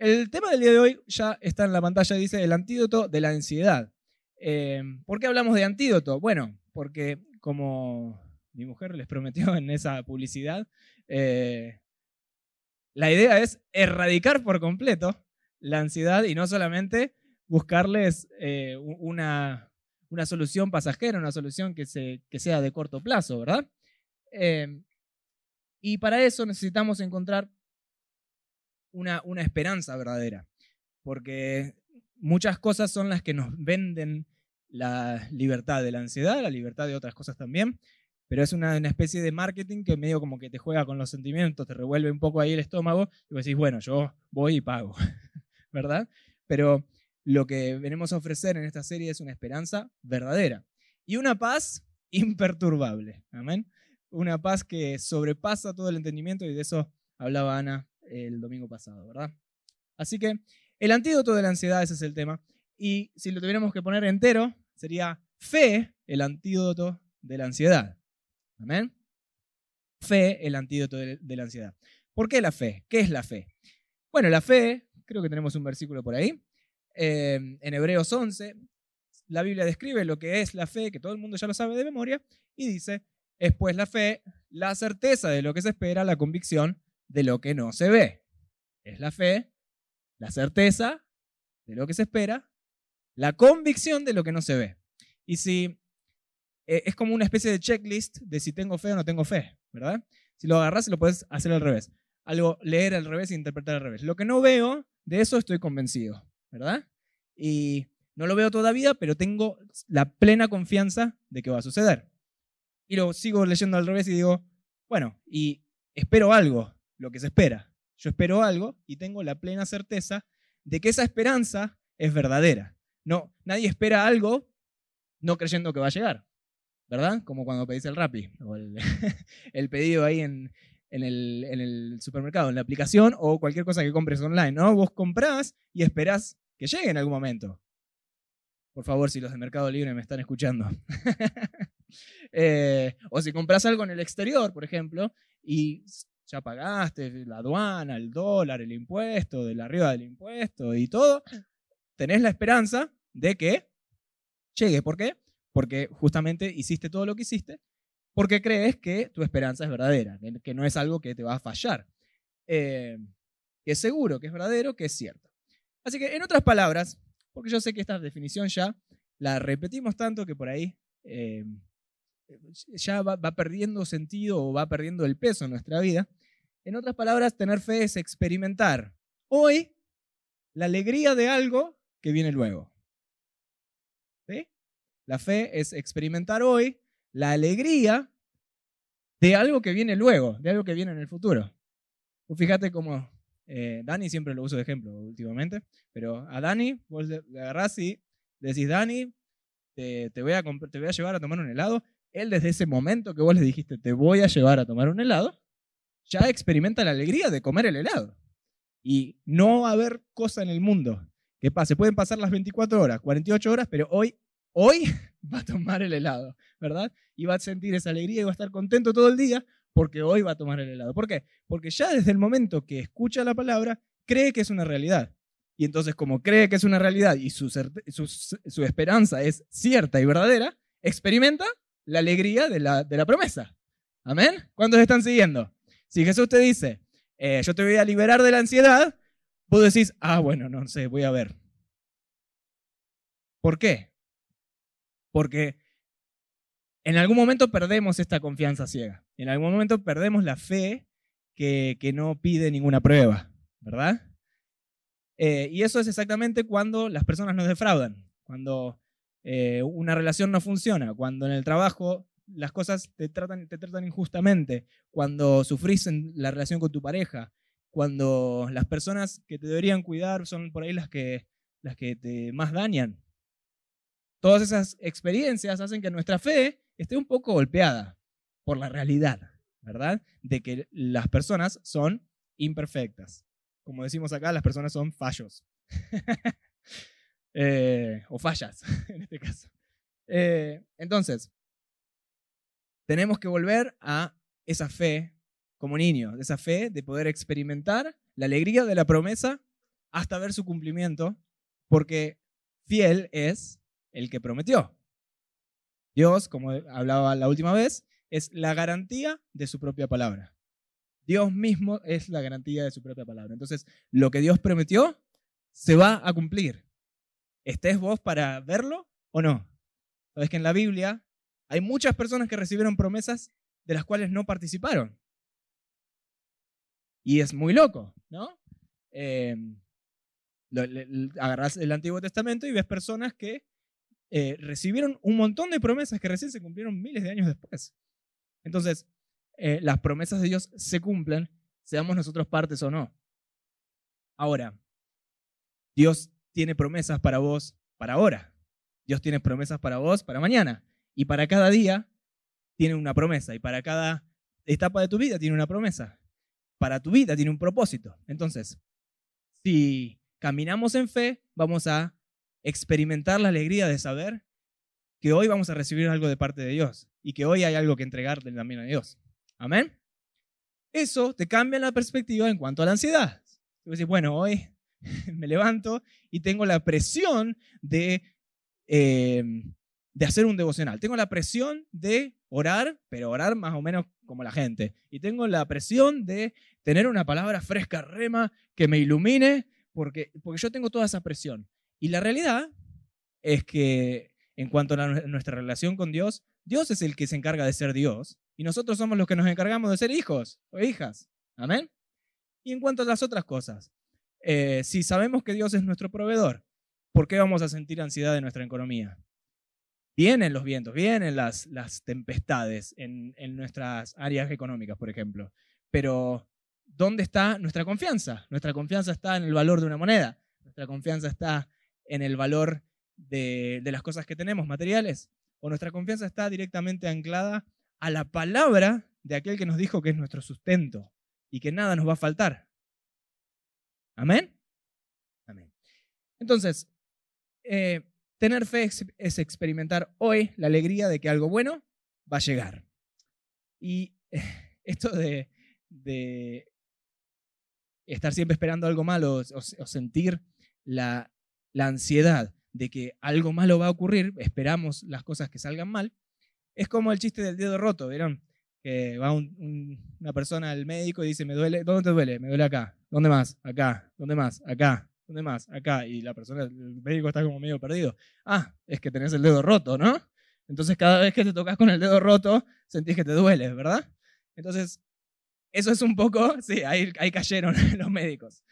el tema del día de hoy ya está en la pantalla, dice el antídoto de la ansiedad. Eh, ¿Por qué hablamos de antídoto? Bueno, porque como mi mujer les prometió en esa publicidad, eh, la idea es erradicar por completo la ansiedad y no solamente buscarles eh, una, solución pasajera, una solución que, que, sea de corto plazo, ¿verdad? y para eso necesitamos encontrar una, una esperanza verdadera, porque muchas cosas son las que nos venden la libertad de la ansiedad, la libertad de otras cosas también, pero es una, especie de marketing que medio como que te juega con los sentimientos, te revuelve un poco ahí el estómago y vos decís, bueno, yo voy y pago, ¿verdad? Pero lo que venimos a ofrecer en esta serie es una esperanza verdadera y una paz imperturbable, amén. Una paz que sobrepasa todo el entendimiento y de eso hablaba Ana el domingo pasado, ¿verdad? Así que el antídoto de la ansiedad, ese es el tema. Y si lo tuviéramos que poner entero, sería fe, el antídoto de la ansiedad. Amén. Fe, el antídoto de, la ansiedad. ¿Por qué la fe? ¿Qué es la fe? Bueno, la fe, creo que tenemos un versículo por ahí, eh, en Hebreos 11, la Biblia describe lo que es la fe, que todo el mundo ya lo sabe de memoria, y dice, es pues la fe, la certeza de lo que se espera, la convicción de lo que no se ve. Es la fe, la certeza de lo que se espera, la convicción de lo que no se ve. Y si eh, es como una especie de checklist de si tengo fe o no tengo fe, ¿verdad? Si lo agarras, lo puedes hacer al revés. Algo leer al revés e interpretar al revés. Lo que no veo, de eso estoy convencido, ¿verdad? Y no lo veo todavía, pero tengo la plena confianza de que va a suceder. Y lo sigo leyendo al revés y digo, bueno, y espero algo, lo que se espera. Yo espero algo y tengo la plena certeza de que esa esperanza es verdadera. No, nadie espera algo no creyendo que va a llegar, ¿verdad? Como cuando pedís el Rappi o el, pedido ahí en, el, supermercado, en la aplicación o cualquier cosa que compres online, ¿no? Vos comprás y esperás que llegue en algún momento. Por favor, si los de Mercado Libre me están escuchando. Eh, o si compras algo en el exterior, por ejemplo, y ya pagaste la aduana, el dólar, el impuesto, de la arriba del impuesto y todo, tenés la esperanza de que llegue. ¿Por qué? Porque justamente hiciste todo lo que hiciste, porque crees que tu esperanza es verdadera, que no es algo que te va a fallar, eh, que es seguro, que es verdadero, que es cierto. Así que, en otras palabras, porque yo sé que esta definición ya la repetimos tanto que por ahí eh, ya va, perdiendo sentido o va perdiendo el peso en nuestra vida. En otras palabras, tener fe es experimentar hoy la alegría de algo que viene luego. ¿Sí? La fe es experimentar hoy la alegría de algo que viene luego, de algo que viene en el futuro. fíjate cómo eh, Dani siempre lo uso de ejemplo últimamente, pero a Dani vos le, agarrás y decís, Dani, te, voy a, te voy a llevar a tomar un helado. Él desde ese momento que vos le dijiste, te voy a llevar a tomar un helado, ya experimenta la alegría de comer el helado. Y no va a haber cosa en el mundo que pase. Pueden pasar las 24 horas, 48 horas, pero hoy, hoy va a tomar el helado, ¿verdad? Y va a sentir esa alegría y va a estar contento todo el día porque hoy va a tomar el helado. ¿Por qué? Porque ya desde el momento que escucha la palabra, cree que es una realidad. Y entonces, como cree que es una realidad y su, esperanza es cierta y verdadera, experimenta la alegría de la, de la promesa. ¿Amén? ¿Cuántos están siguiendo? Si Jesús te dice, eh, yo te voy a liberar de la ansiedad, vos decís, ah, bueno, no sé, voy a ver. ¿Por qué? Porque en algún momento perdemos esta confianza ciega. En algún momento perdemos la fe que, no pide ninguna prueba, ¿verdad? Eh, y eso es exactamente cuando las personas nos defraudan, cuando eh, una relación no funciona, cuando en el trabajo las cosas te tratan, te tratan injustamente, cuando sufrís en la relación con tu pareja, cuando las personas que te deberían cuidar son por ahí las que, las que te más dañan. Todas esas experiencias hacen que nuestra fe esté un poco golpeada por la realidad, ¿verdad? De que las personas son imperfectas. Como decimos acá, las personas son fallos. Eh, o fallas, en este caso. Eh, entonces, tenemos que volver a esa fe como niños, esa fe de poder experimentar la alegría de la promesa hasta ver su cumplimiento, porque fiel es el que prometió. Dios, como hablaba la última vez, es la garantía de su propia palabra. Dios mismo es la garantía de su propia palabra. Entonces, lo que Dios prometió se va a cumplir. ¿Estés vos para verlo o no? Sabes que en la Biblia hay muchas personas que recibieron promesas de las cuales no participaron. Y es muy loco, ¿no? Eh, agarras el Antiguo Testamento y ves personas que eh, recibieron un montón de promesas que recién se cumplieron miles de años después. Entonces, eh, las promesas de Dios se cumplen, seamos nosotros partes o no. Ahora, Dios tiene promesas para vos para ahora. Dios tiene promesas para vos para mañana. Y para cada día tiene una promesa. Y para cada etapa de tu vida tiene una promesa. Para tu vida tiene un propósito. Entonces, si caminamos en fe, vamos a experimentar la alegría de saber que hoy vamos a recibir algo de parte de Dios y que hoy hay algo que entregarle también a Dios. Amén. Eso te cambia la perspectiva en cuanto a la ansiedad. Tú bueno, hoy me levanto y tengo la presión de, eh, de hacer un devocional. Tengo la presión de orar, pero orar más o menos como la gente. Y tengo la presión de tener una palabra fresca, rema, que me ilumine, porque, porque yo tengo toda esa presión. Y la realidad es que en cuanto a nuestra relación con Dios, Dios es el que se encarga de ser Dios y nosotros somos los que nos encargamos de ser hijos o hijas. Amén. Y en cuanto a las otras cosas, eh, si sabemos que Dios es nuestro proveedor, ¿por qué vamos a sentir ansiedad en nuestra economía? Vienen los vientos, vienen las, las tempestades en, en nuestras áreas económicas, por ejemplo. Pero, ¿dónde está nuestra confianza? Nuestra confianza está en el valor de una moneda. Nuestra confianza está en el valor de, las cosas que tenemos, materiales, o nuestra confianza está directamente anclada a la palabra de aquel que nos dijo que es nuestro sustento y que nada nos va a faltar. Amén. Amén. Entonces, eh, tener fe es, experimentar hoy la alegría de que algo bueno va a llegar. Y esto de, estar siempre esperando algo malo o sentir la, la ansiedad de que algo malo va a ocurrir, esperamos las cosas que salgan mal, es como el chiste del dedo roto, ¿vieron? Que va una persona al médico y dice, me duele, ¿dónde te duele? Me duele acá. ¿Dónde más? Acá. ¿Dónde más? Acá. ¿Dónde más? Acá. Y la persona, el médico está como medio perdido. Ah, es que tenés el dedo roto, ¿no? Entonces cada vez que te tocas con el dedo roto, sentís que te duele, ¿verdad? Entonces, eso es un poco, sí, ahí, ahí cayeron los médicos.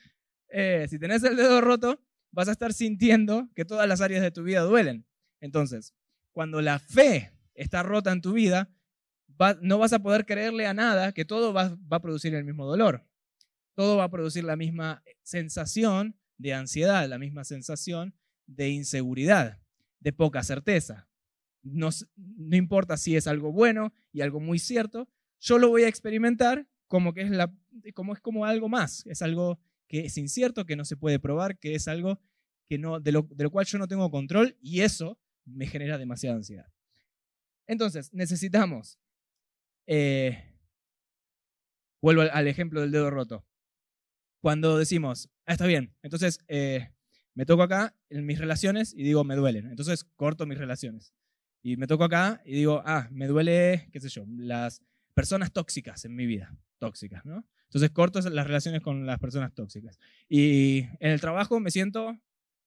Eh, si tenés el dedo roto, vas a estar sintiendo que todas las áreas de tu vida duelen. Entonces, cuando la fe está rota en tu vida, no vas a poder creerle a nada que todo va, a producir el mismo dolor. Todo va a producir la misma sensación de ansiedad, la misma sensación de inseguridad, de poca certeza. No, no, importa si es algo bueno y algo muy cierto, yo lo voy a experimentar como que es, la, como, es como algo más, es algo que es incierto, que no se puede probar, que es algo que no, de, lo, cual yo no tengo control y eso me genera demasiada ansiedad. Entonces, necesitamos, eh, vuelvo al, ejemplo del dedo roto, cuando decimos, ah, está bien, entonces eh, me toco acá en mis relaciones y digo, me duelen, entonces corto mis relaciones. Y me toco acá y digo, ah, me duele, qué sé yo, las personas tóxicas en mi vida, tóxicas, ¿no? Entonces corto las relaciones con las personas tóxicas. Y en el trabajo me siento,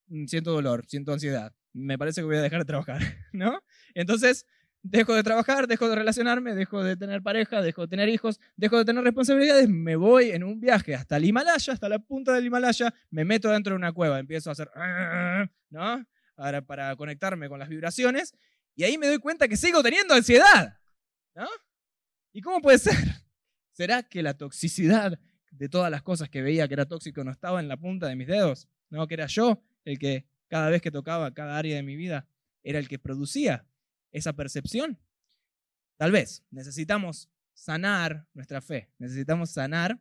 mm, siento dolor, siento ansiedad. Me parece que voy a dejar de trabajar, ¿no? Entonces dejo de trabajar, dejo de relacionarme, dejo de tener pareja, dejo de tener hijos, dejo de tener responsabilidades, me voy en un viaje hasta el Himalaya, hasta la punta del Himalaya, me meto dentro de una cueva, empiezo a hacer, ¿no? Ahora para conectarme con las vibraciones y ahí me doy cuenta que sigo teniendo ansiedad, ¿no? ¿Y cómo puede ser? ¿Será que la toxicidad de todas las cosas que veía que era tóxico no estaba en la punta de mis dedos? ¿No? Que era yo el que cada vez que tocaba cada área de mi vida era el que producía esa percepción. Tal vez necesitamos sanar nuestra fe, necesitamos sanar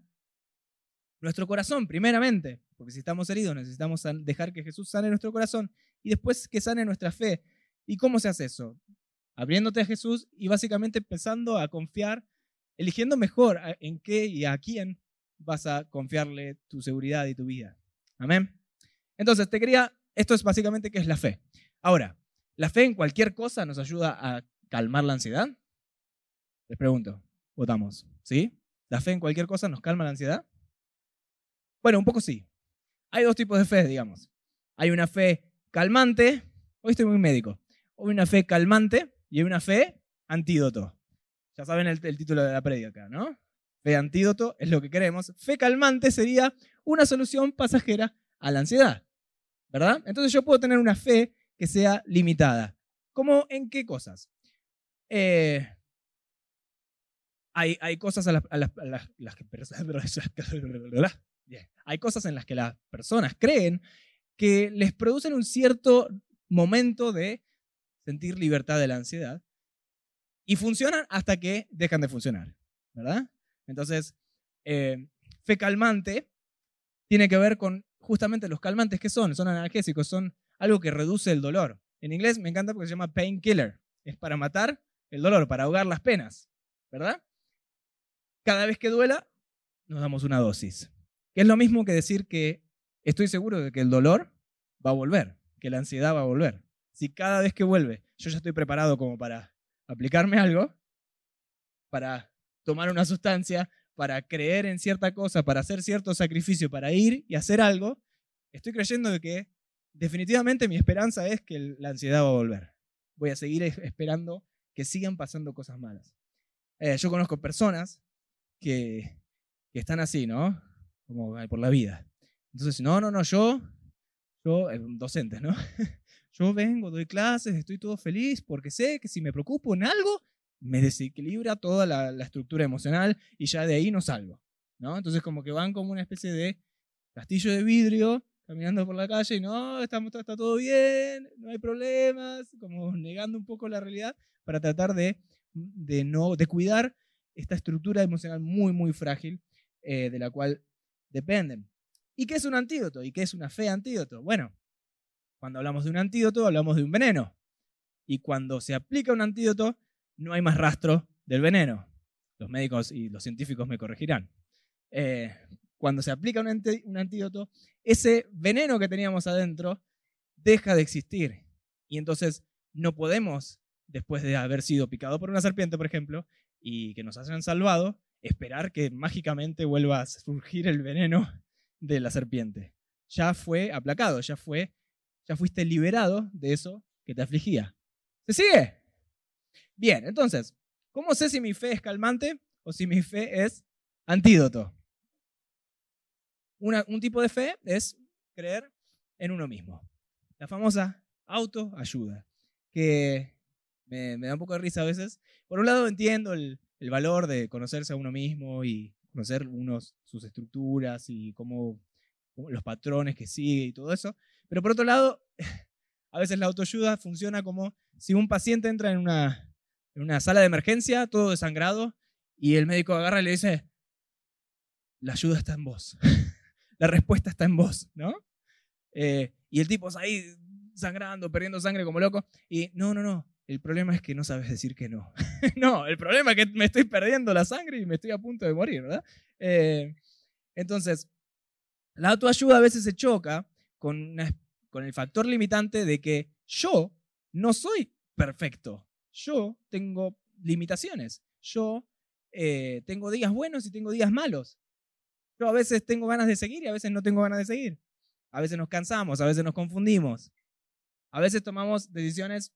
nuestro corazón primeramente, porque si estamos heridos necesitamos dejar que Jesús sane nuestro corazón y después que sane nuestra fe. ¿Y cómo se hace eso? Abriéndote a Jesús y básicamente empezando a confiar eligiendo mejor en qué y a quién vas a confiarle tu seguridad y tu vida. Amén. Entonces, te quería, esto es básicamente qué es la fe. Ahora, ¿la fe en cualquier cosa nos ayuda a calmar la ansiedad? Les pregunto, votamos, ¿sí? ¿La fe en cualquier cosa nos calma la ansiedad? Bueno, un poco sí. Hay dos tipos de fe, digamos. Hay una fe calmante, hoy estoy muy médico, hay una fe calmante y hay una fe antídoto. Ya saben el, título de la prédica, ¿no? Fe antídoto es lo que queremos. Fe calmante sería una solución pasajera a la ansiedad, ¿verdad? Entonces yo puedo tener una fe que sea limitada. ¿Cómo en qué cosas? Eh, hay, hay, cosas a las, que en las que las personas creen que les producen un cierto momento de sentir libertad de la ansiedad y funcionan hasta que dejan de funcionar, ¿verdad? Entonces, eh, fe calmante tiene que ver con justamente los calmantes que son, son analgésicos, son algo que reduce el dolor. En inglés me encanta porque se llama painkiller, es para matar el dolor, para ahogar las penas, ¿verdad? Cada vez que duela, nos damos una dosis. Que es lo mismo que decir que estoy seguro de que el dolor va a volver, que la ansiedad va a volver. Si cada vez que vuelve yo ya estoy preparado como para aplicarme algo, para tomar una sustancia, para creer en cierta cosa, para hacer cierto sacrificio, para ir y hacer algo, estoy creyendo de que definitivamente mi esperanza es que la ansiedad va a volver. Voy a seguir esperando que sigan pasando cosas malas. Eh, yo conozco personas que, que están así, ¿no? Como por la vida. Entonces, no, no, no, yo, yo, eh, docentes, ¿no? Yo vengo, doy clases, estoy todo feliz porque sé que si me preocupo en algo, me desequilibra toda la, estructura emocional y ya de ahí no salgo. ¿no? Entonces como que van como una especie de castillo de vidrio caminando por la calle y no, estamos, está todo bien, no hay problemas, como negando un poco la realidad para tratar de, de, no, de cuidar esta estructura emocional muy, muy frágil eh, de la cual dependen. ¿Y qué es un antídoto? ¿Y qué es una fe antídoto? Bueno, cuando hablamos de un antídoto, hablamos de un veneno. Y cuando se aplica un antídoto, no hay más rastro del veneno. Los médicos y los científicos me corregirán. Eh, cuando se aplica un, antídoto, ese veneno que teníamos adentro deja de existir. Y entonces no podemos, después de haber sido picado por una serpiente, por ejemplo, y que nos hayan salvado, esperar que mágicamente vuelva a surgir el veneno de la serpiente. Ya fue aplacado, ya fue ya fuiste liberado de eso que te afligía. ¿Se sigue? Bien, entonces, ¿cómo sé si mi fe es calmante o si mi fe es antídoto? Un tipo de fe es creer en uno mismo. La famosa autoayuda, que me, da un poco de risa a veces. Por un lado entiendo el, el valor de conocerse a uno mismo y conocer unos, sus estructuras y cómo, los patrones que sigue y todo eso. Pero por otro lado, a veces la autoayuda funciona como si un paciente entra en una, en una sala de emergencia, todo desangrado, y el médico agarra y le dice, la ayuda está en vos, la respuesta está en vos, ¿no? Eh, y el tipo está ahí sangrando, perdiendo sangre como loco, y no, no, no, el problema es que no sabes decir que no. no, el problema es que me estoy perdiendo la sangre y me estoy a punto de morir, ¿verdad? Eh, entonces, la autoayuda a veces se choca con, con el factor limitante de que yo no soy perfecto. Yo tengo limitaciones. Yo eh, tengo días buenos y tengo días malos. Yo a veces tengo ganas de seguir y a veces no tengo ganas de seguir. A veces nos cansamos, a veces nos confundimos. A veces tomamos decisiones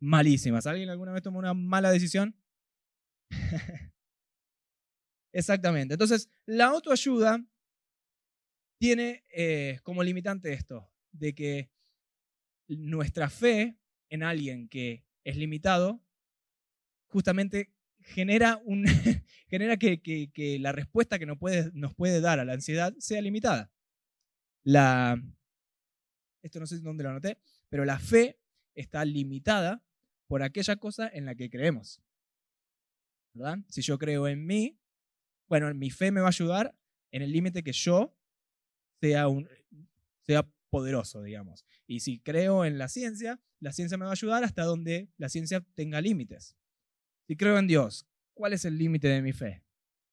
malísimas. ¿Alguien alguna vez tomó una mala decisión? Exactamente. Entonces, la autoayuda tiene eh, como limitante esto, de que nuestra fe en alguien que es limitado justamente genera, un, genera que, la respuesta que nos puede, nos puede dar a la ansiedad sea limitada. La, esto no sé dónde lo anoté, pero la fe está limitada por aquella cosa en la que creemos. ¿verdad? Si yo creo en mí, bueno, mi fe me va a ayudar en el límite que yo sea, un, sea poderoso, digamos. Y si creo en la ciencia, la ciencia me va a ayudar hasta donde la ciencia tenga límites. Si creo en Dios, ¿cuál es el límite de mi fe?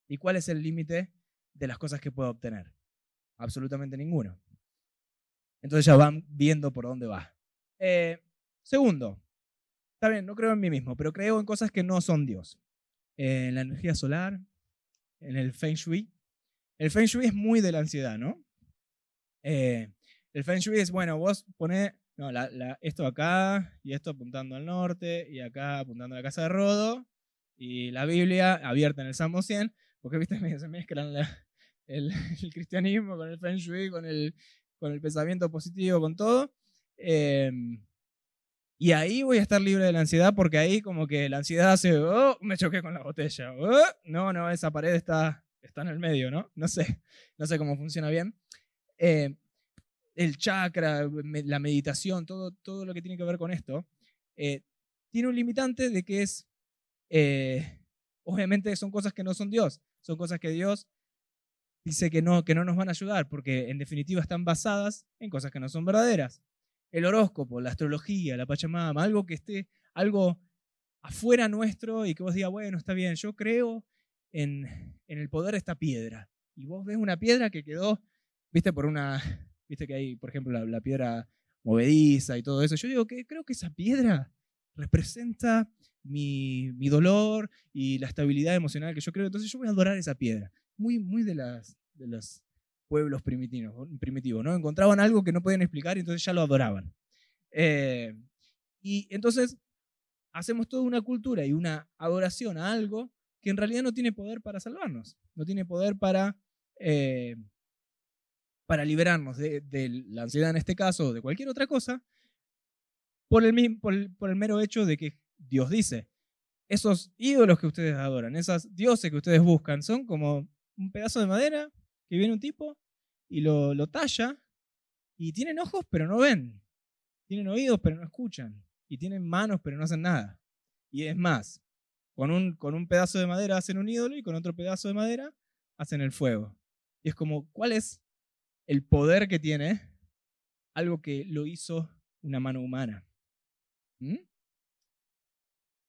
¿Y cuál es el límite de las cosas que puedo obtener? Absolutamente ninguno. Entonces ya van viendo por dónde va. Eh, segundo, está bien, no creo en mí mismo, pero creo en cosas que no son Dios. en la energía solar, en el Feng Shui. El Feng Shui es muy de la ansiedad, ¿no? Eh, el Feng Shui es, bueno, vos ponés esto acá y esto apuntando al norte y acá apuntando a la casa de Rodo y la Biblia abierta en el Salmo 100, porque viste, se mezclan el, cristianismo con el Feng Shui, con el, con el pensamiento positivo, con todo. Em, y ahí voy a estar libre de la ansiedad porque ahí como que la ansiedad hace, oh, me choqué con la botella. Oh, no, no, esa pared está, está en el medio, ¿no? No sé, no sé cómo funciona bien. Eh, el chakra, la meditación, todo, todo lo que tiene que ver con esto, eh, tiene un limitante de que es, eh, obviamente son cosas que no son Dios, son cosas que Dios dice que no, que no nos van a ayudar, porque en definitiva están basadas en cosas que no son verdaderas el horóscopo, la astrología, la Pachamama, algo que esté, algo afuera nuestro y que vos digas, bueno, está bien, yo creo en, en el poder de esta piedra. Y vos ves una piedra que quedó, viste, por una, viste que hay, por ejemplo, la, piedra movediza y todo eso. Yo digo que creo que esa piedra representa mi, mi, dolor y la estabilidad emocional que yo creo. Entonces yo voy a adorar esa piedra. Muy, muy de las, de las pueblos primitivos, primitivos ¿no? Encontraban algo que no podían explicar y entonces ya lo adoraban. Eh, y entonces hacemos toda una cultura y una adoración a algo que en realidad no tiene poder para salvarnos, no tiene poder para, eh, para liberarnos de, la ansiedad en este caso o de cualquier otra cosa, por el, mero hecho de que Dios dice, esos ídolos que ustedes adoran, esas dioses que ustedes buscan, son como un pedazo de madera que viene un tipo y lo, lo talla y tienen ojos pero no ven, tienen oídos pero no escuchan y tienen manos pero no hacen nada. Y es más, con un, con un pedazo de madera hacen un ídolo y con otro pedazo de madera hacen el fuego. Y es como, ¿cuál es el poder que tiene algo que lo hizo una mano humana? ¿Mm?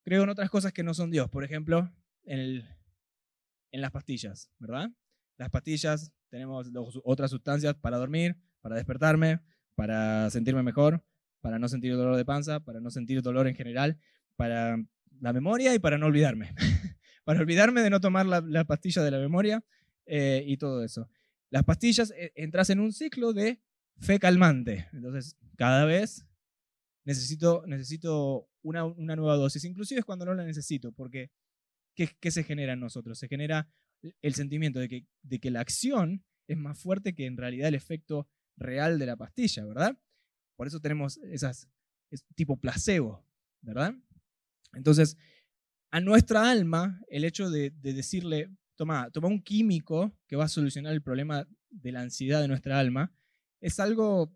Creo en otras cosas que no son Dios, por ejemplo, en, las pastillas, ¿verdad? Las pastillas, tenemos otras sustancias para dormir, para despertarme, para sentirme mejor, para no sentir dolor de panza, para no sentir dolor en general, para la memoria y para no olvidarme. para olvidarme de no tomar la, pastilla de la memoria eh, y todo eso. Las pastillas eh, entras en un ciclo de fe calmante. Entonces, cada vez necesito, necesito una, una nueva dosis, inclusive es cuando no la necesito, porque ¿qué, ¿qué, se genera en nosotros? Se genera el sentimiento de que, de que la acción es más fuerte que en realidad el efecto real de la pastilla, ¿verdad? Por eso tenemos esas, tipo placebo, ¿verdad? Entonces, a nuestra alma, el hecho de, decirle, toma, toma un químico que va a solucionar el problema de la ansiedad de nuestra alma, es algo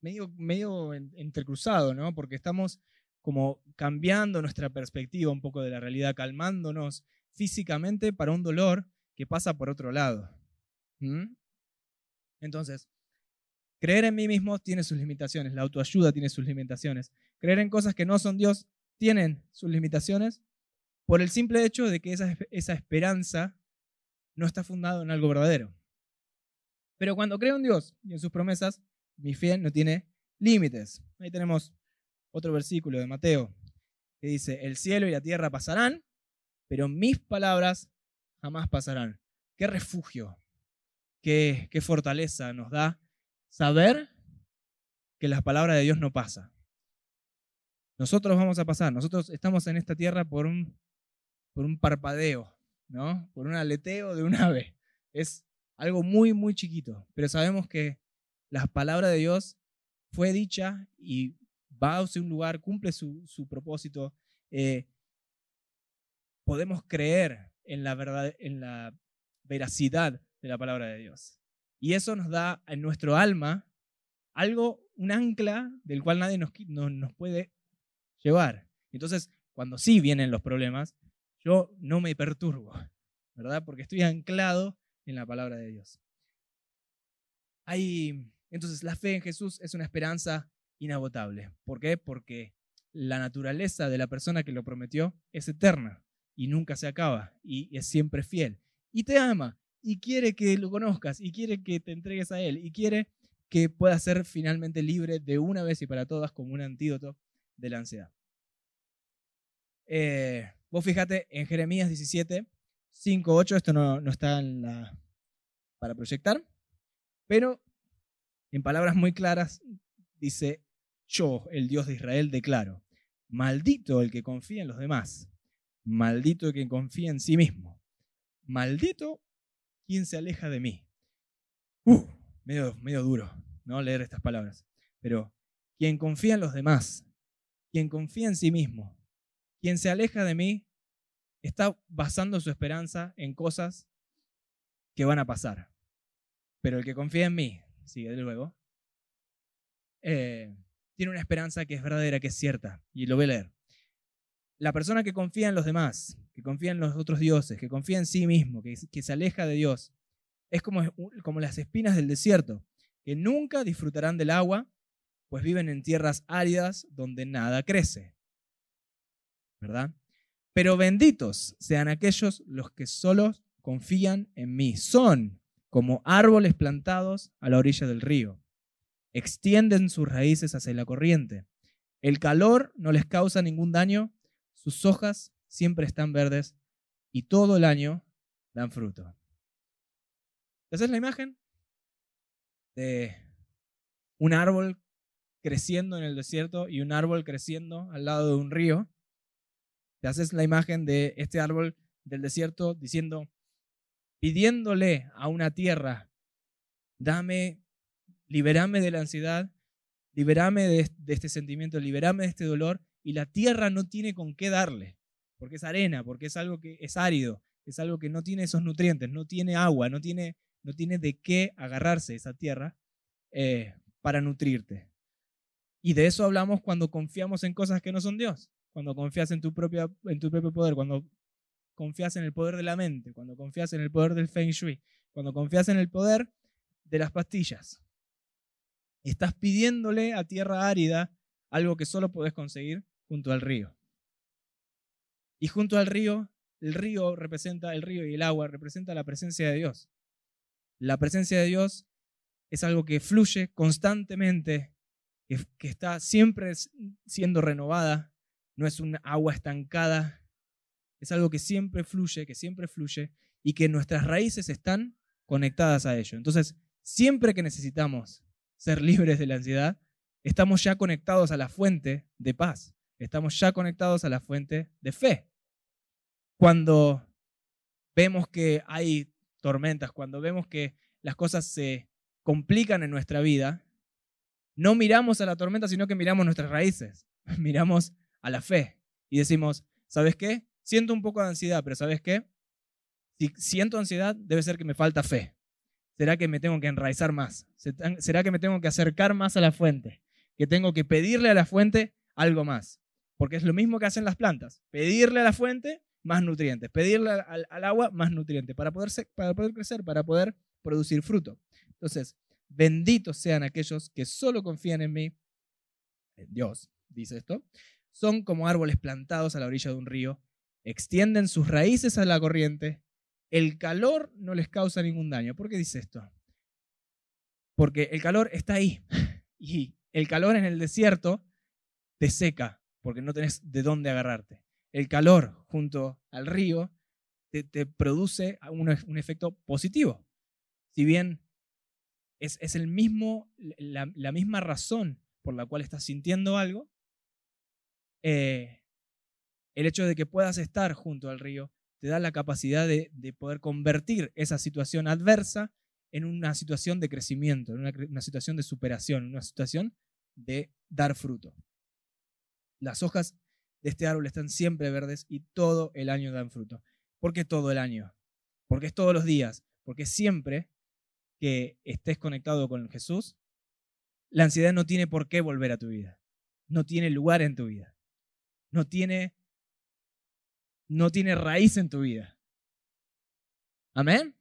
medio, medio entrecruzado, ¿no? Porque estamos como cambiando nuestra perspectiva un poco de la realidad, calmándonos físicamente para un dolor que pasa por otro lado. Entonces, creer en mí mismo tiene sus limitaciones, la autoayuda tiene sus limitaciones, creer en cosas que no son Dios tienen sus limitaciones por el simple hecho de que esa, esa esperanza no está fundada en algo verdadero. Pero cuando creo en Dios y en sus promesas, mi fe no tiene límites. Ahí tenemos otro versículo de Mateo que dice, el cielo y la tierra pasarán, pero mis palabras jamás pasarán. Qué refugio, qué, fortaleza nos da saber que la palabra de Dios no pasa. Nosotros vamos a pasar, nosotros estamos en esta tierra por un, por un parpadeo, ¿no? por un aleteo de un ave. Es algo muy, muy chiquito, pero sabemos que la palabra de Dios fue dicha y va a un lugar, cumple su, su propósito. Eh, podemos creer en la verdad, en la veracidad de la palabra de Dios. Y eso nos da en nuestro alma algo, un ancla del cual nadie nos, nos puede llevar. Entonces, cuando sí vienen los problemas, yo no me perturbo, ¿verdad? Porque estoy anclado en la palabra de Dios. Hay, entonces, la fe en Jesús es una esperanza inagotable. ¿Por qué? Porque la naturaleza de la persona que lo prometió es eterna y nunca se acaba y es siempre fiel. Y te ama y quiere que lo conozcas y quiere que te entregues a Él y quiere que pueda ser finalmente libre de una vez y para todas como un antídoto de la ansiedad. Eh, vos fíjate en Jeremías 17, 5, 8, esto no, no está en la, para proyectar, pero en palabras muy claras dice, yo, el Dios de Israel, declaro, maldito el que confía en los demás, maldito el que confía en sí mismo, maldito quien se aleja de mí. Uh, medio, medio duro, ¿no? Leer estas palabras. Pero quien confía en los demás, quien confía en sí mismo, quien se aleja de mí, está basando su esperanza en cosas que van a pasar. Pero el que confía en mí, sigue luego, eh, tiene una esperanza que es verdadera, que es cierta. Y lo voy a leer. La persona que confía en los demás, que confía en los otros dioses, que confía en sí mismo, que, se aleja de Dios, es como, como las espinas del desierto, que nunca disfrutarán del agua, pues viven en tierras áridas donde nada crece. ¿Verdad? Pero benditos sean aquellos los que solo confían en mí. Son como árboles plantados a la orilla del río. Extienden sus raíces hacia la corriente. El calor no les causa ningún daño, sus hojas siempre están verdes y todo el año dan fruto. ¿Te haces la imagen? De un árbol creciendo en el desierto y un árbol creciendo al lado de un río. Te haces la imagen de este árbol del desierto diciendo, pidiéndole a una tierra, dame, liberame de la ansiedad, liberame de, este sentimiento, liberame de este dolor, y la tierra no tiene con qué darle, porque es arena, porque es algo que es árido, es algo que no tiene esos nutrientes, no tiene agua, no tiene no tiene de qué agarrarse esa tierra eh, para nutrirte. Y de eso hablamos cuando confiamos en cosas que no son Dios, cuando confías en tu, propia, en tu propio poder, cuando confías en el poder de la mente, cuando confías en el poder del Feng Shui, cuando confías en el poder de las pastillas. Estás pidiéndole a tierra árida algo que solo podés conseguir junto al río. Y junto al río, el río representa, el río y el agua representa la presencia de Dios. La presencia de Dios es algo que fluye constantemente, que, está siempre siendo renovada, no es un agua estancada, es algo que siempre fluye, que siempre fluye y que nuestras raíces están conectadas a ello. Entonces, siempre que necesitamos ser libres de la ansiedad, estamos ya conectados a la fuente de paz, estamos ya conectados a la fuente de fe. Cuando vemos que hay tormentas, cuando vemos que las cosas se complican en nuestra vida, no miramos a la tormenta, sino que miramos nuestras raíces, miramos a la fe y decimos, ¿sabes qué? Siento un poco de ansiedad, pero ¿sabes qué? Si siento ansiedad, debe ser que me falta fe. ¿Será que me tengo que enraizar más? ¿Será que me tengo que acercar más a la fuente? Que tengo que pedirle a la fuente algo más. Porque es lo mismo que hacen las plantas. Pedirle a la fuente más nutrientes. Pedirle al, agua más nutrientes para poder, para poder crecer, para poder producir fruto. Entonces, benditos sean aquellos que solo confían en mí, en Dios, dice esto, son como árboles plantados a la orilla de un río, extienden sus raíces a la corriente, el calor no les causa ningún daño. ¿Por qué dice esto? Porque el calor está ahí y el calor en el desierto te seca porque no tenés de dónde agarrarte el calor junto al río te, produce un, efecto positivo. Si bien es, el mismo, la, misma razón por la cual estás sintiendo algo, eh, el hecho de que puedas estar junto al río te da la capacidad de, poder convertir esa situación adversa en una situación de crecimiento, en una, situación de superación, en una situación de dar fruto. Las hojas de este árbol están siempre verdes y todo el año dan fruto. ¿Por qué todo el año? Porque es todos los días, porque siempre que estés conectado con Jesús, la ansiedad no tiene por qué volver a tu vida. No tiene lugar en tu vida. No tiene no tiene raíz en tu vida. Amén.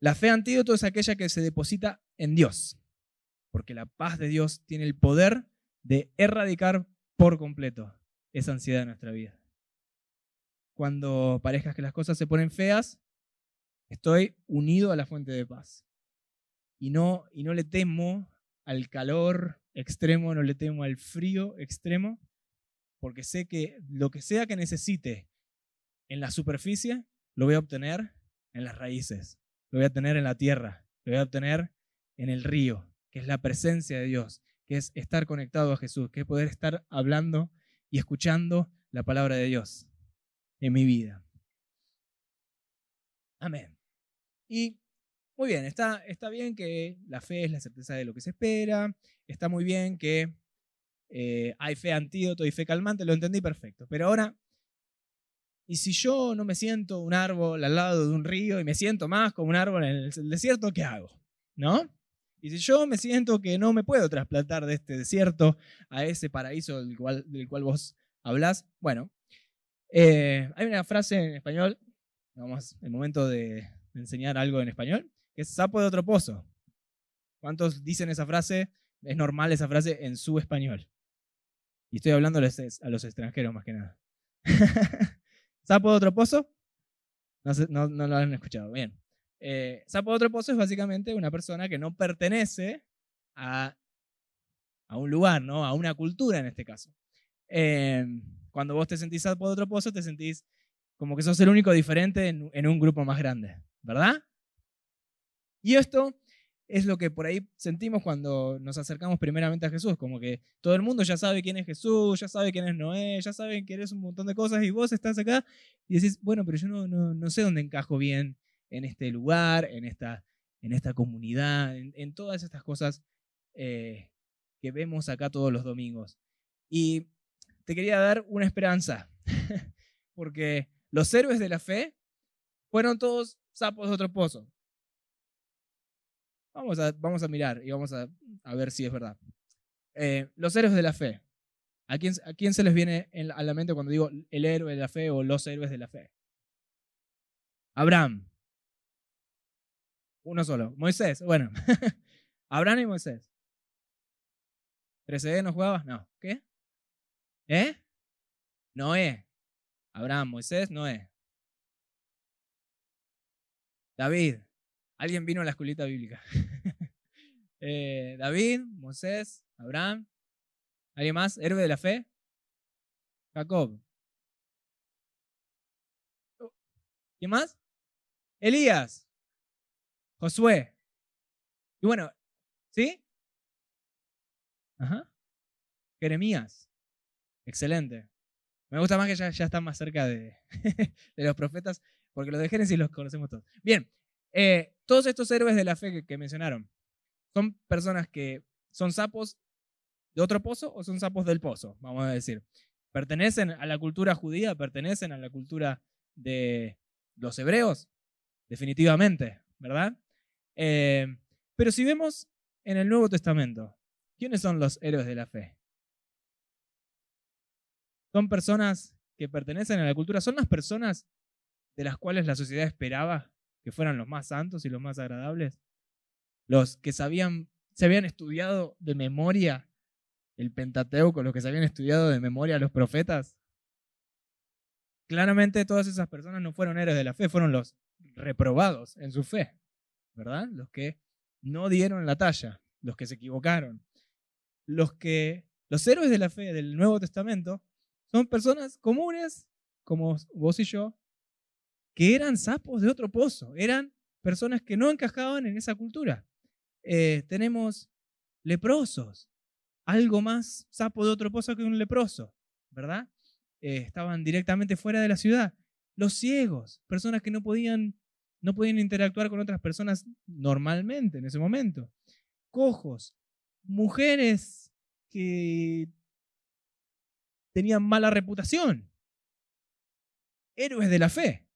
La fe antídoto es aquella que se deposita en Dios porque la paz de Dios tiene el poder de erradicar por completo esa ansiedad en nuestra vida. Cuando parezcas que las cosas se ponen feas, Estoy unido a la fuente de paz. Y no, y no le temo al calor extremo, no le temo al frío extremo, porque sé que lo que sea que necesite en la superficie, lo voy a obtener en las raíces, lo voy a obtener en la tierra, lo voy a obtener en el río, que es la presencia de Dios, que es estar conectado a Jesús, que es poder estar hablando y escuchando la palabra de Dios en mi vida. Amén. Y muy bien, está, está bien que la fe es la certeza de lo que se espera, está muy bien que eh, hay fe antídoto y fe calmante, lo entendí perfecto. Pero ahora, ¿y si yo no me siento un árbol al lado de un río y me siento más como un árbol en el desierto, qué hago? ¿No? Y si yo me siento que no me puedo trasplantar de este desierto a ese paraíso del cual, del cual vos hablás, bueno, eh, hay una frase en español, vamos, el momento de, enseñar algo en español, que es sapo de otro pozo. ¿Cuántos dicen esa frase? Es normal esa frase en su español. Y estoy hablando a los extranjeros más que nada. ¿Sapo de otro pozo? No, lo han escuchado. Bien. Eh, sapo de otro pozo es básicamente una persona que no pertenece a, un lugar, ¿no? a una cultura en este caso. Em, cuando vos te sentís sapo de otro pozo, te sentís como que sos el único diferente en, en un grupo más grande, ¿verdad? Y esto es lo que por ahí sentimos cuando nos acercamos primeramente a Jesús, como que todo el mundo ya sabe quién es Jesús, ya sabe quién es Noé, ya saben que eres un montón de cosas y vos estás acá y decís, bueno, pero yo no, no, no sé dónde encajo bien en este lugar, en esta, en esta comunidad, en, todas estas cosas eh, que vemos acá todos los domingos. Y te quería dar una esperanza, porque los héroes de la fe fueron todos sapos de otro pozo. Vamos a, vamos a mirar y vamos a, ver si es verdad. Eh, los héroes de la fe. ¿A quién, ¿A quién, se les viene a la mente cuando digo el héroe de la fe o los héroes de la fe? Abraham, uno solo. Moisés, bueno. Abraham y Moisés. ¿13 no jugabas? No. ¿Qué? ¿Eh? Noé. Abraham, Moisés, Noé. David. Alguien vino a la escuelita bíblica. Eh, David, Moisés, Abraham. ¿Alguien más? ¿Héroe de la fe? Jacob. ¿Quién más? Elías. Josué. Y bueno, ¿sí? Ajá. Jeremías. Excelente. Me gusta más que ya, ya están más cerca de, de, los profetas, porque los de Génesis los conocemos todos. Bien, eh, todos estos héroes de la fe que, mencionaron, ¿son personas que son sapos de otro pozo o son sapos del pozo? Vamos a decir. ¿Pertenecen a la cultura judía? ¿Pertenecen a la cultura de los hebreos? Definitivamente, ¿verdad? Eh, pero si vemos en el Nuevo Testamento, ¿quiénes son los héroes de la fe? Son personas que pertenecen a la cultura, son las personas de las cuales la sociedad esperaba que fueran los más santos y los más agradables, los que sabían, se habían estudiado de memoria el Pentateuco, los que se habían estudiado de memoria los profetas. Claramente todas esas personas no fueron héroes de la fe, fueron los reprobados en su fe. ¿verdad? Los que no dieron la talla, los que se equivocaron. Los que los héroes de la fe del Nuevo Testamento son personas comunes como vos y yo que eran sapos de otro pozo, eran personas que no encajaban en esa cultura. Eh, tenemos leprosos, algo más sapo de otro pozo que un leproso, ¿verdad? Eh, estaban directamente fuera de la ciudad. Los ciegos, personas que no podían no podían interactuar con otras personas normalmente en ese momento. Cojos, mujeres que tenían mala reputación, héroes de la fe,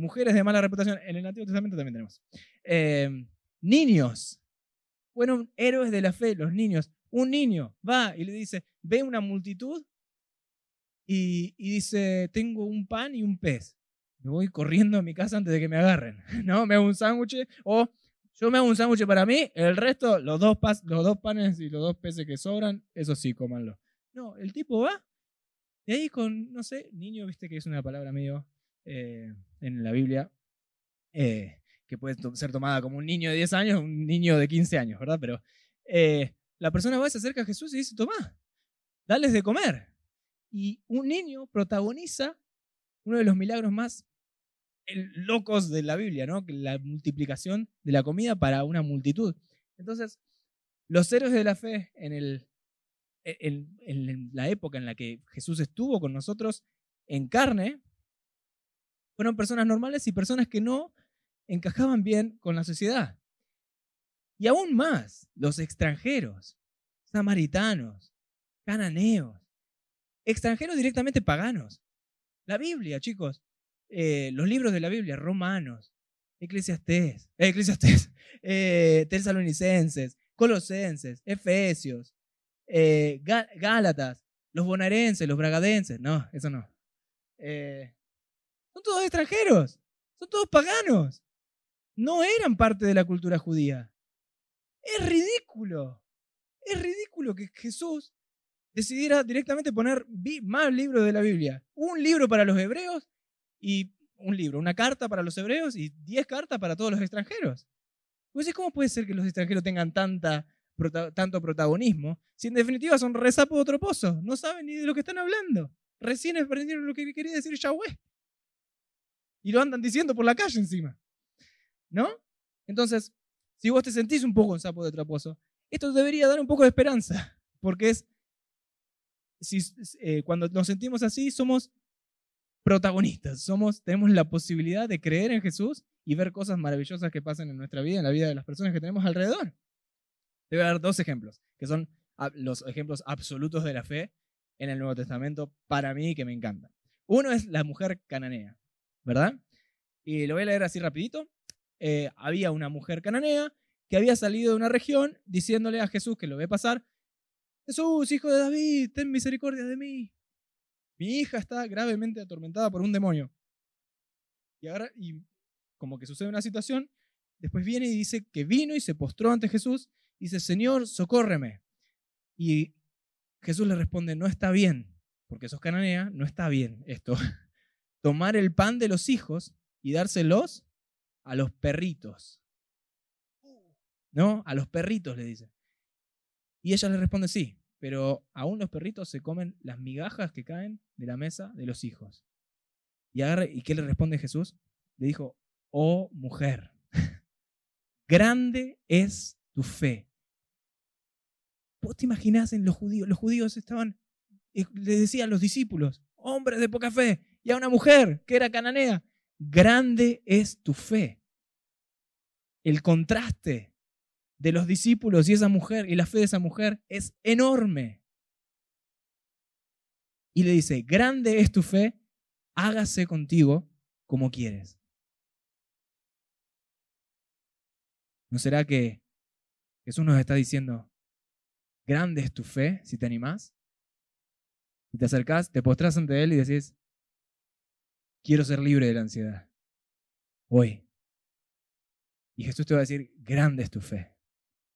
mujeres de mala reputación, en el Antiguo Testamento también tenemos. Em, niños, fueron héroes de la fe, los niños. Un niño va y le dice, ve una multitud y, y dice, tengo un pan y un pez me voy corriendo a mi casa antes de que me agarren. ¿No? Me hago un sándwich o yo me hago un sándwich para mí, el resto, los dos, los dos panes y los dos peces que sobran, eso sí, cómanlo. No, el tipo va y ahí con, no sé, niño, viste que es una palabra medio eh, en la Biblia eh, que puede ser tomada como un niño de 10 años, un niño de 15 años, ¿verdad? Pero eh, la persona va, se acerca a Jesús y dice, toma, dales de comer. Y un niño protagoniza uno de los milagros más locos de la Biblia, ¿no? La multiplicación de la comida para una multitud. Entonces, los héroes de la fe en, el, en, la época en la que Jesús estuvo con nosotros en carne, fueron personas normales y personas que no encajaban bien con la sociedad. Y aún más, los extranjeros, samaritanos, cananeos, extranjeros directamente paganos. La Biblia, chicos, eh, los libros de la Biblia, Romanos, Eclesiastés, eh, Eclesiastés, eh, Tesalonicenses, Colosenses, Efesios, Gálatas, los bonaerenses, los bragadenses, no, eso no. Son todos extranjeros, son todos paganos. No eran parte de la cultura judía. Es ridículo. Es ridículo que Jesús decidiera directamente poner más libros de la Biblia. Un libro para los hebreos y un libro, una carta para los hebreos y diez cartas para todos los extranjeros. Pues ¿cómo puede ser que los extranjeros tengan tanto protagonismo si en definitiva son resapos de otro pozo? No saben ni de lo que están hablando. Recién aprendieron lo que quería decir Yahweh. Y lo andan diciendo por la calle encima. ¿No? Entonces, si vos te sentís un poco un sapo de traposo, esto debería dar un poco de esperanza, porque es, si, eh, cuando nos sentimos así, somos protagonistas, somos, tenemos la posibilidad de creer en Jesús y ver cosas maravillosas que pasan en nuestra vida, en la vida de las personas que tenemos alrededor. Te voy dar dos ejemplos, que son los ejemplos absolutos de la fe en el Nuevo Testamento para mí que me encantan. Uno es la mujer cananea, ¿verdad? Y lo voy a leer así rapidito. Eh, había una mujer cananea que había salido de una región diciéndole a Jesús que lo ve pasar, Jesús, hijo de David, ten misericordia de mí. Mi hija está gravemente atormentada por un demonio. Y, ahora, como que sucede una situación, después viene y dice que vino y se postró ante Jesús y dice, Señor, socórreme. Y Jesús le responde, no está bien, porque sos cananea, no está bien esto. Tomar el pan de los hijos y dárselos a los perritos. ¿No? A los perritos le dice. Y ella le responde sí, pero aún los perritos se comen las migajas que caen de la mesa de los hijos. Y, ¿y qué le responde Jesús? Le dijo, oh mujer, grande es tu fe. ¿Vos te imaginás en los judíos? Los judíos estaban, eh, le decían a los discípulos, hombres de poca fe, y a una mujer que era cananea, grande es tu fe el contraste de los discípulos y esa mujer y la fe de esa mujer es enorme. Y le dice, grande es tu fe, hágase contigo como quieres. ¿No será que Jesús nos está diciendo, grande es tu fe si te animás? Y te acercás, te postrás ante Él y decís, quiero ser libre de la ansiedad. Hoy, y Jesús te va a decir, grande es tu fe.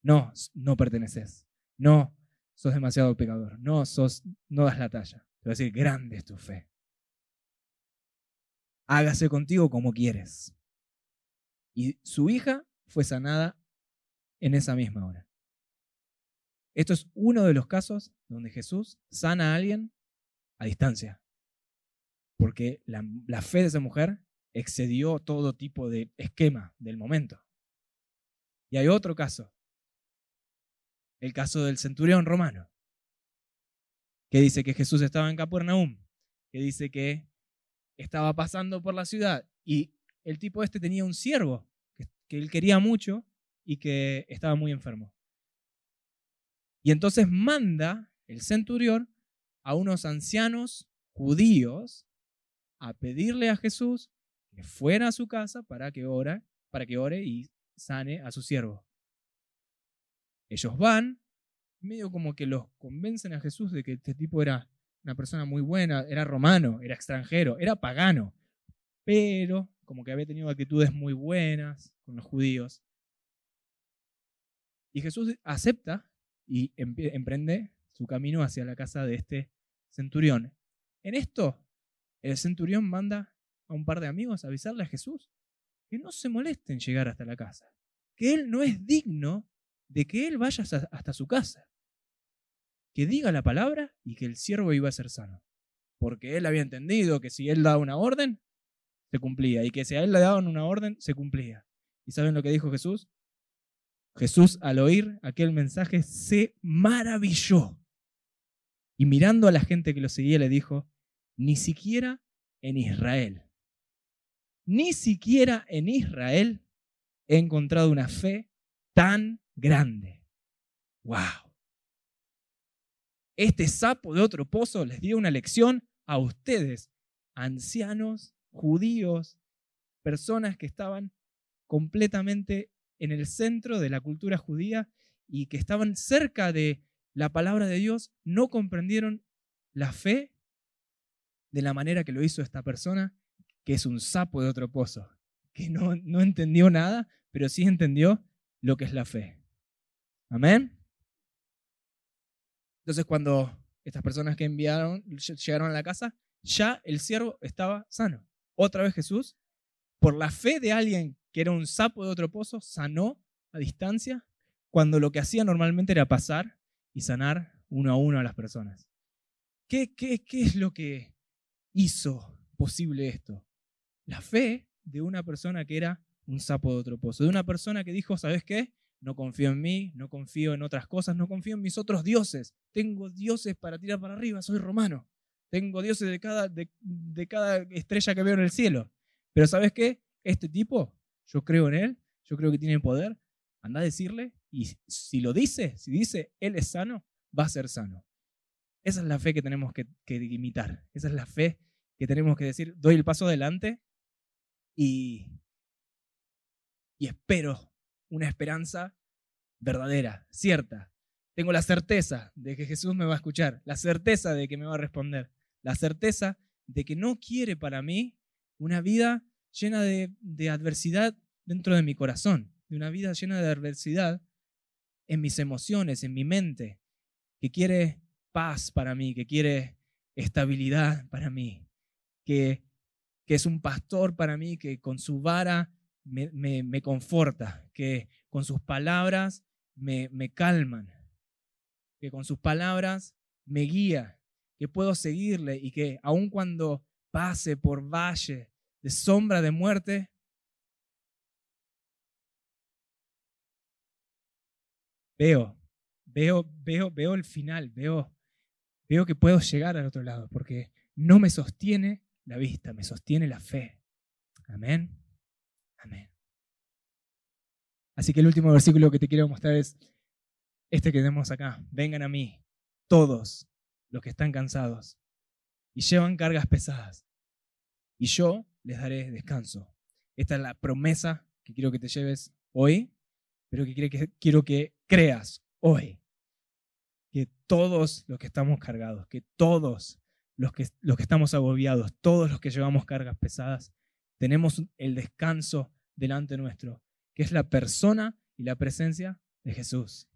No, no perteneces. No, sos demasiado pecador. No, sos, no das la talla. Te va a decir, grande es tu fe. Hágase contigo como quieres. Y su hija fue sanada en esa misma hora. Esto es uno de los casos donde Jesús sana a alguien a distancia. Porque la, fe de esa mujer excedió todo tipo de esquema del momento. Y hay otro caso, el caso del centurión romano, que dice que Jesús estaba en Capernaum, que dice que estaba pasando por la ciudad y el tipo este tenía un siervo que él quería mucho y que estaba muy enfermo. Y entonces manda el centurión a unos ancianos judíos a pedirle a Jesús que fuera a su casa para que ore, para que ore y sane a su siervo. Ellos van, medio como que los convencen a Jesús de que este tipo era una persona muy buena, era romano, era extranjero, era pagano, pero como que había tenido actitudes muy buenas con los judíos. Y Jesús acepta y emprende su camino hacia la casa de este centurión. En esto, el centurión manda a un par de amigos a avisarle a Jesús que no se moleste en llegar hasta la casa, que él no es digno de que él vaya hasta su casa, que diga la palabra y que el siervo iba a ser sano, porque él había entendido que si él daba una orden, se cumplía, y que si a él le daban una orden, se cumplía. ¿Y saben lo que dijo Jesús? Jesús al oír aquel mensaje se maravilló y mirando a la gente que lo seguía le dijo, ni siquiera en Israel, ni siquiera en Israel he encontrado una fe tan grande. ¡Wow! Este sapo de otro pozo les dio una lección a ustedes, ancianos, judíos, personas que estaban completamente en el centro de la cultura judía y que estaban cerca de la palabra de Dios, no comprendieron la fe de la manera que lo hizo esta persona, que es un sapo de otro pozo, que no, no entendió nada, pero sí entendió lo que es la fe. Amén. Entonces cuando estas personas que enviaron llegaron a la casa, ya el siervo estaba sano. Otra vez Jesús, por la fe de alguien que era un sapo de otro pozo, sanó a distancia, cuando lo que hacía normalmente era pasar y sanar uno a uno a las personas. ¿Qué, qué, qué es lo que hizo posible esto? La fe de una persona que era un sapo de otro pozo, de una persona que dijo, ¿sabes qué? No confío en mí, no confío en otras cosas, no confío en mis otros dioses. Tengo dioses para tirar para arriba, soy romano. Tengo dioses de cada, de, cada estrella que veo en el cielo. Pero ¿sabes qué? Este tipo yo creo en Él, yo creo que tiene poder. Anda a decirle y si lo dice, si dice Él es sano, va a ser sano. Esa es la fe que tenemos que, imitar. Esa es la fe que tenemos que decir, doy el paso adelante y, y espero una esperanza verdadera, cierta. Tengo la certeza de que Jesús me va a escuchar, la certeza de que me va a responder, la certeza de que no quiere para mí una vida llena de, adversidad dentro de mi corazón, de una vida llena de adversidad en mis emociones, en mi mente, que quiere paz para mí, que quiere estabilidad para mí, que, que es un pastor para mí, que con su vara me, me, conforta, que con sus palabras me, me calman, que con sus palabras me guía, que puedo seguirle y que aun cuando pase por valle de sombra de muerte, veo, veo, veo, veo el final, veo, veo que puedo llegar al otro lado, porque no me sostiene la vista, me sostiene la fe. Amén. Amén. Así que el último versículo que te quiero mostrar es este que tenemos acá. Vengan a mí, todos los que están cansados y llevan cargas pesadas, y yo les daré descanso. Esta es la promesa que quiero que te lleves hoy, pero que quiero que creas hoy. Todos los que estamos cargados, que todos los que, los que estamos agobiados, todos los que llevamos cargas pesadas, tenemos el descanso delante nuestro, que es la persona y la presencia de Jesús.